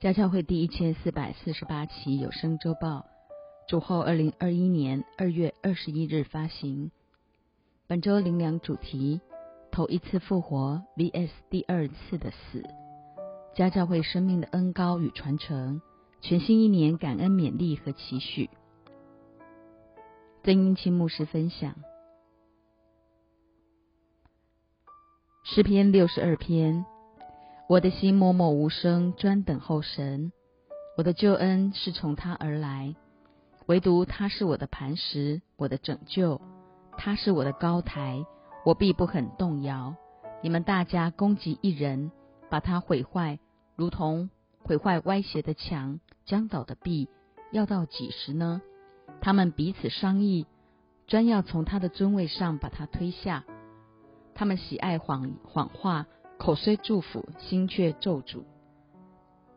家教会第一千四百四十八期有声周报，主后二零二一年二月二十一日发行。本周灵粮主题：头一次复活 vs 第二次的死。家教会生命的恩高与传承，全新一年感恩勉励和期许。曾英清牧师分享诗篇六十二篇。我的心默默无声，专等候神。我的救恩是从他而来，唯独他是我的磐石，我的拯救。他是我的高台，我必不肯动摇。你们大家攻击一人，把他毁坏，如同毁坏歪斜的墙、将倒的壁，要到几时呢？他们彼此商议，专要从他的尊位上把他推下。他们喜爱谎谎话。口虽祝福，心却咒诅。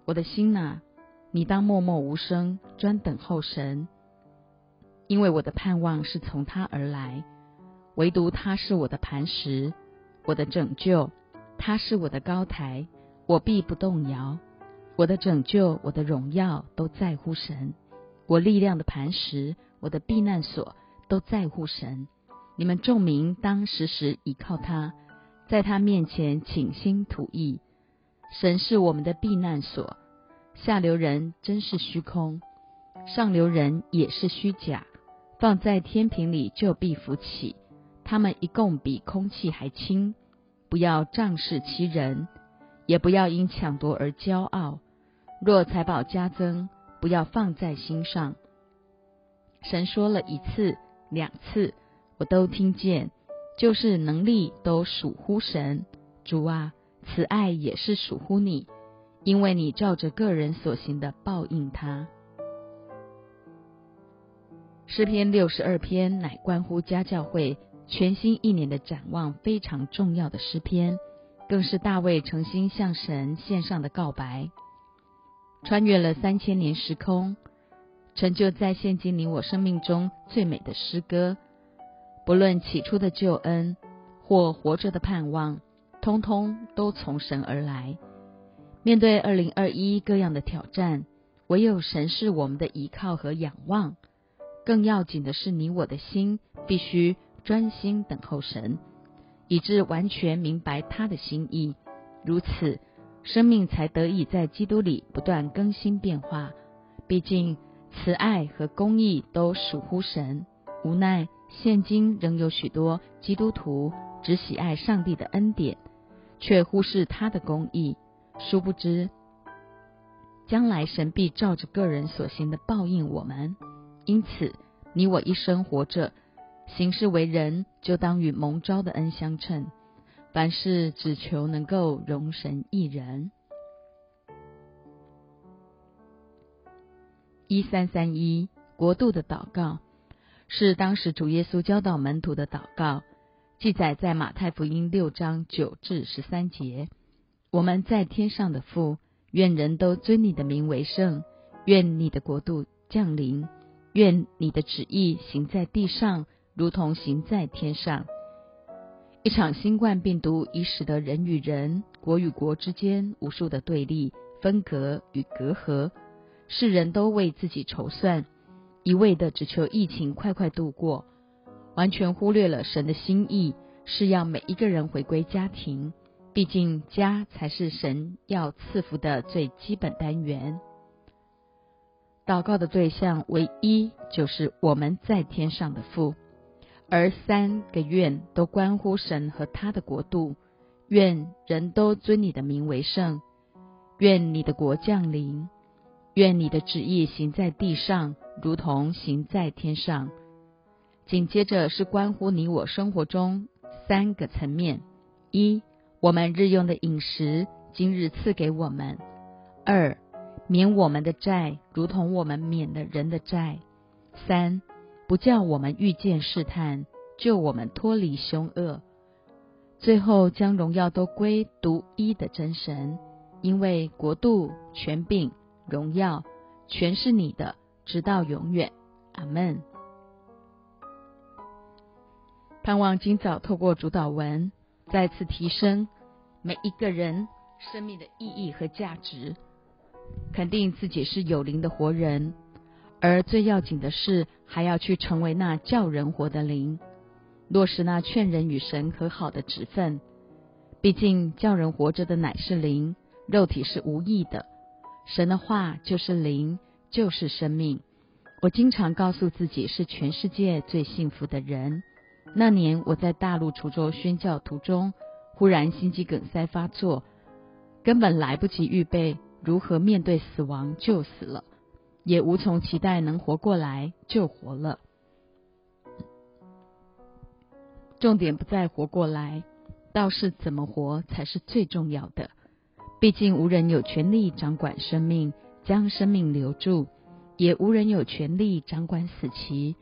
我的心呐，你当默默无声，专等候神，因为我的盼望是从他而来。唯独他是我的磐石，我的拯救，他是我的高台，我必不动摇。我的拯救，我的荣耀，都在乎神。我力量的磐石，我的避难所，都在乎神。你们众民当时时倚靠他。在他面前倾心吐意，神是我们的避难所。下流人真是虚空，上流人也是虚假。放在天平里就必浮起，他们一共比空气还轻。不要仗势欺人，也不要因抢夺而骄傲。若财宝加增，不要放在心上。神说了一次、两次，我都听见。就是能力都属乎神，主啊，慈爱也是属乎你，因为你照着个人所行的报应他。诗篇六十二篇乃关乎家教会全新一年的展望，非常重要的诗篇，更是大卫诚心向神献上的告白，穿越了三千年时空，成就在现今你我生命中最美的诗歌。不论起初的救恩或活着的盼望，通通都从神而来。面对二零二一各样的挑战，唯有神是我们的依靠和仰望。更要紧的是，你我的心必须专心等候神，以致完全明白他的心意。如此，生命才得以在基督里不断更新变化。毕竟，慈爱和公义都属乎神。无奈。现今仍有许多基督徒只喜爱上帝的恩典，却忽视他的公义。殊不知，将来神必照着个人所行的报应我们。因此，你我一生活着，行事为人，就当与蒙召的恩相称。凡事只求能够容神一人。一三三一国度的祷告。是当时主耶稣教导门徒的祷告，记载在马太福音六章九至十三节。我们在天上的父，愿人都尊你的名为圣，愿你的国度降临，愿你的旨意行在地上，如同行在天上。一场新冠病毒已使得人与人、国与国之间无数的对立、分隔与隔阂，世人都为自己筹算。一味的只求疫情快快度过，完全忽略了神的心意是要每一个人回归家庭。毕竟家才是神要赐福的最基本单元。祷告的对象唯一就是我们在天上的父，而三个愿都关乎神和他的国度。愿人都尊你的名为圣，愿你的国降临，愿你的旨意行在地上。如同行在天上，紧接着是关乎你我生活中三个层面：一、我们日用的饮食，今日赐给我们；二、免我们的债，如同我们免了人的债；三、不叫我们遇见试探，救我们脱离凶恶；最后将荣耀都归独一的真神，因为国度、权柄、荣耀，全是你的。直到永远，阿门。盼望今早透过主导文，再次提升每一个人生命的意义和价值，肯定自己是有灵的活人，而最要紧的是，还要去成为那叫人活的灵，落实那劝人与神和好的职分。毕竟叫人活着的乃是灵，肉体是无益的。神的话就是灵，就是生命。我经常告诉自己是全世界最幸福的人。那年我在大陆滁州宣教途中，忽然心肌梗塞发作，根本来不及预备。如何面对死亡就死了，也无从期待能活过来就活了。重点不在活过来，倒是怎么活才是最重要的。毕竟无人有权利掌管生命，将生命留住；也无人有权利掌管死期。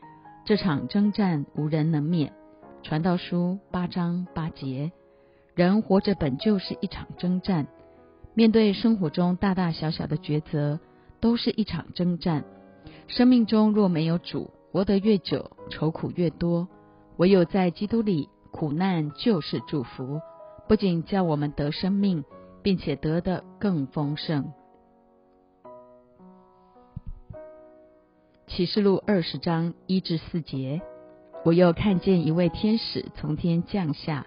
这场征战无人能免。传道书八章八节，人活着本就是一场征战。面对生活中大大小小的抉择，都是一场征战。生命中若没有主，活得越久，愁苦越多。唯有在基督里，苦难就是祝福，不仅叫我们得生命，并且得的更丰盛。启示录二十章一至四节，我又看见一位天使从天降下，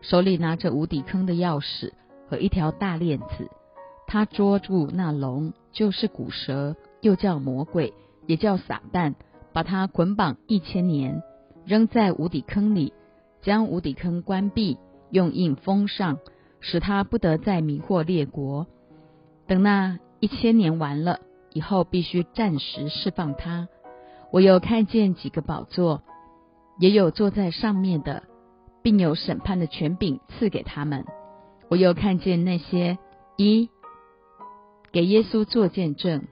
手里拿着无底坑的钥匙。和一条大链子，他捉住那龙，就是古蛇，又叫魔鬼，也叫撒旦，把他捆绑一千年，扔在无底坑里，将无底坑关闭，用印封上，使他不得再迷惑列国。等那一千年完了以后，必须暂时释放他。我又看见几个宝座，也有坐在上面的，并有审判的权柄赐给他们。我又看见那些一给耶稣做见证，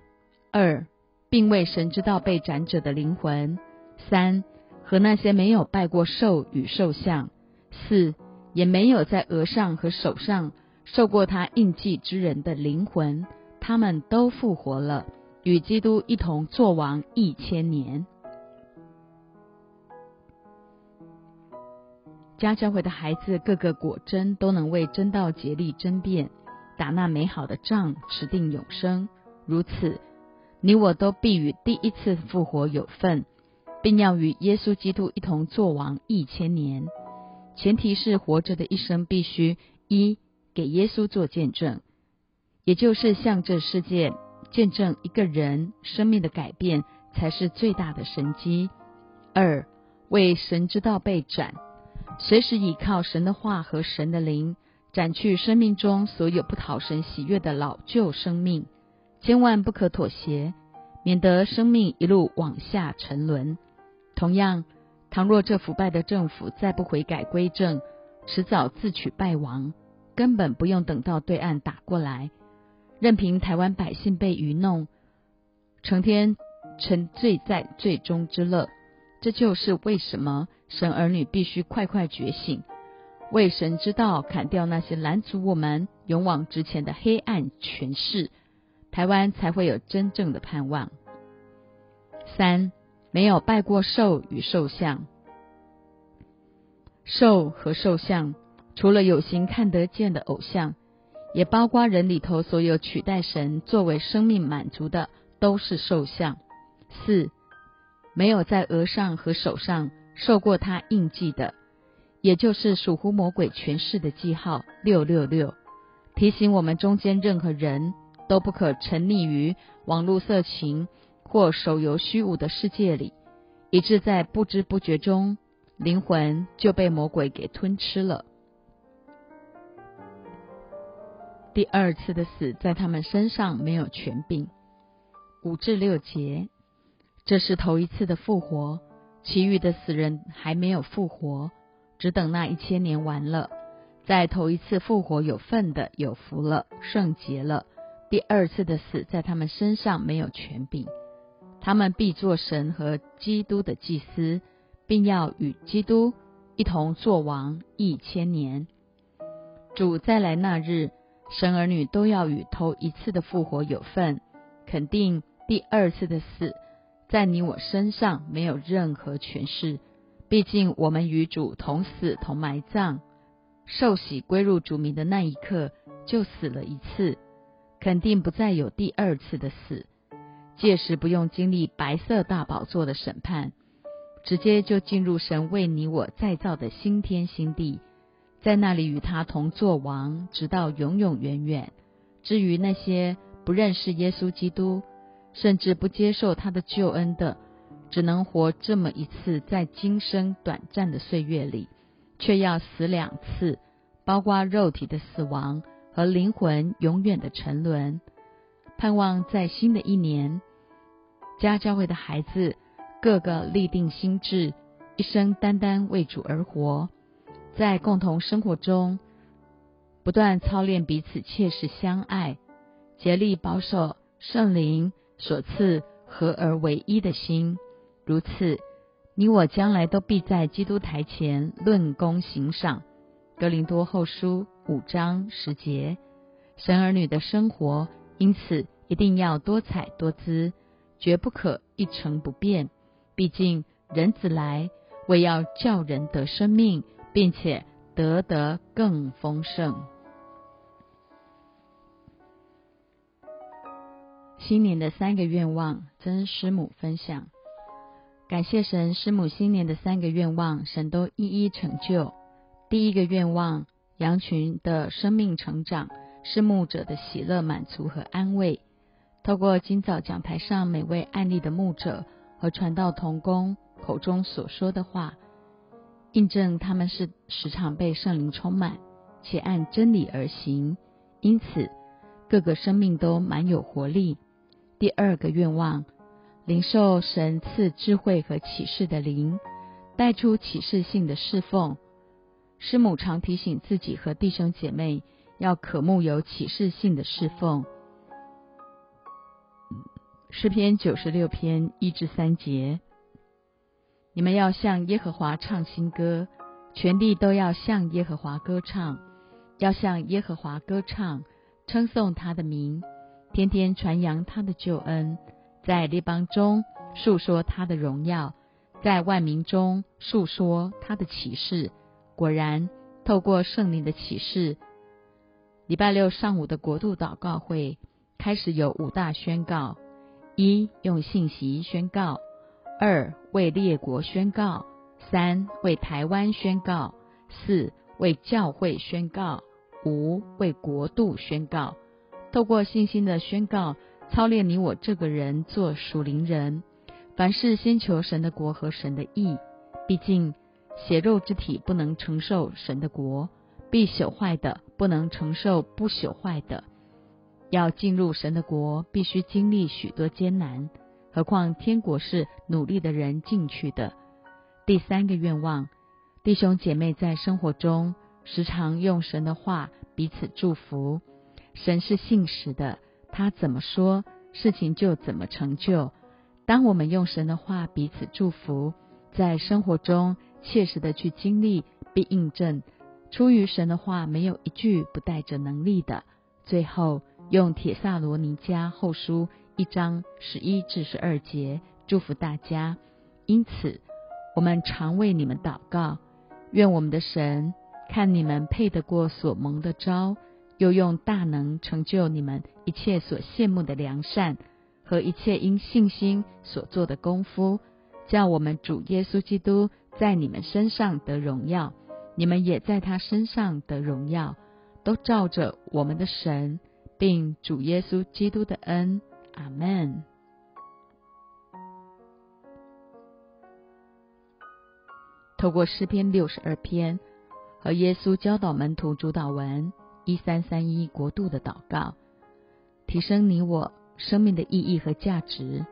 二并为神之道被斩者的灵魂，三和那些没有拜过兽与兽像，四也没有在额上和手上受过他印记之人的灵魂，他们都复活了，与基督一同作王一千年。家教会的孩子，个个果真都能为真道竭力争辩，打那美好的仗，持定永生。如此，你我都必与第一次复活有份，并要与耶稣基督一同作王一千年。前提是活着的一生必须一给耶稣做见证，也就是向这世界见证一个人生命的改变，才是最大的神机。二为神之道被斩。随时倚靠神的话和神的灵，斩去生命中所有不讨神喜悦的老旧生命，千万不可妥协，免得生命一路往下沉沦。同样，倘若这腐败的政府再不悔改归正，迟早自取败亡，根本不用等到对岸打过来，任凭台湾百姓被愚弄，成天沉醉在最终之乐。这就是为什么。神儿女必须快快觉醒，为神之道砍掉那些拦阻我们勇往直前的黑暗权势，台湾才会有真正的盼望。三，没有拜过兽与兽像，兽和兽像，除了有形看得见的偶像，也包括人里头所有取代神作为生命满足的，都是兽像。四，没有在额上和手上。受过他印记的，也就是属乎魔鬼权势的记号六六六，提醒我们中间任何人都不可沉溺于网络色情或手游虚无的世界里，以致在不知不觉中灵魂就被魔鬼给吞吃了。第二次的死在他们身上没有权柄。五至六节，这是头一次的复活。其余的死人还没有复活，只等那一千年完了，在头一次复活有份的有福了，圣洁了。第二次的死在他们身上没有权柄，他们必做神和基督的祭司，并要与基督一同作王一千年。主再来那日，神儿女都要与头一次的复活有份，肯定第二次的死。在你我身上没有任何权势，毕竟我们与主同死同埋葬，受洗归入主名的那一刻就死了一次，肯定不再有第二次的死。届时不用经历白色大宝座的审判，直接就进入神为你我再造的新天新地，在那里与他同作王，直到永永远远。至于那些不认识耶稣基督，甚至不接受他的救恩的，只能活这么一次，在今生短暂的岁月里，却要死两次，包括肉体的死亡和灵魂永远的沉沦。盼望在新的一年，家教会的孩子个个立定心志，一生单单为主而活，在共同生活中不断操练彼此切实相爱，竭力保守圣灵所赐合而为一的心。如此，你我将来都必在基督台前论功行赏。格林多后书五章十节，神儿女的生活。因此，一定要多彩多姿，绝不可一成不变。毕竟，人子来为要叫人得生命，并且得得更丰盛。新年的三个愿望，真师母分享。感谢神，师母新年的三个愿望，神都一一成就。第一个愿望，羊群的生命成长。是牧者的喜乐、满足和安慰。透过今早讲台上每位案例的牧者和传道同工口中所说的话，印证他们是时常被圣灵充满，且按真理而行，因此各个生命都满有活力。第二个愿望，灵受神赐智慧和启示的灵，带出启示性的侍奉。师母常提醒自己和弟兄姐妹。要渴慕有启示性的侍奉。诗篇九十六篇一至三节，你们要向耶和华唱新歌，全地都要向耶和华歌唱，要向耶和华歌唱，称颂他的名，天天传扬他的救恩，在列邦中述说他的荣耀，在万民中述说他的启示。果然，透过圣灵的启示。礼拜六上午的国度祷告会开始有五大宣告：一、用信息宣告；二、为列国宣告；三、为台湾宣告；四、为教会宣告；五、为国度宣告。透过信心的宣告，操练你我这个人做属灵人。凡事先求神的国和神的义，毕竟血肉之体不能承受神的国。必朽坏的不能承受不朽坏的，要进入神的国，必须经历许多艰难。何况天国是努力的人进去的。第三个愿望，弟兄姐妹在生活中时常用神的话彼此祝福。神是信实的，他怎么说，事情就怎么成就。当我们用神的话彼此祝福，在生活中切实的去经历，并印证。出于神的话，没有一句不带着能力的。最后用铁萨罗尼迦后书一章十一至十二节祝福大家。因此，我们常为你们祷告，愿我们的神看你们配得过所蒙的招，又用大能成就你们一切所羡慕的良善和一切因信心所做的功夫，叫我们主耶稣基督在你们身上得荣耀。你们也在他身上得荣耀，都照着我们的神，并主耶稣基督的恩，阿门。透过诗篇六十二篇和耶稣教导门徒主导文一三三一国度的祷告，提升你我生命的意义和价值，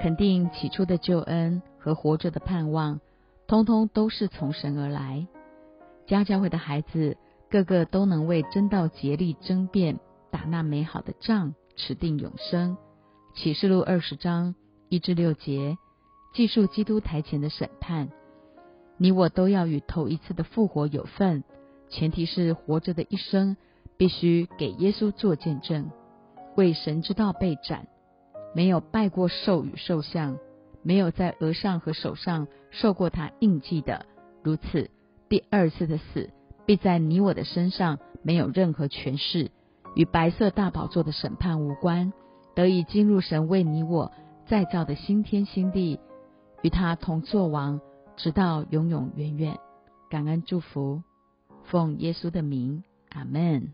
肯定起初的救恩和活着的盼望，通通都是从神而来。家教会的孩子个个都能为真道竭力争辩，打那美好的仗，持定永生。启示录二十章一至六节，记述基督台前的审判。你我都要与头一次的复活有份，前提是活着的一生必须给耶稣做见证，为神之道被斩，没有拜过兽与兽像，没有在额上和手上受过他印记的，如此。第二次的死必在你我的身上没有任何权势，与白色大宝座的审判无关，得以进入神为你我再造的新天新地，与他同作王，直到永永远远。感恩祝福，奉耶稣的名，阿门。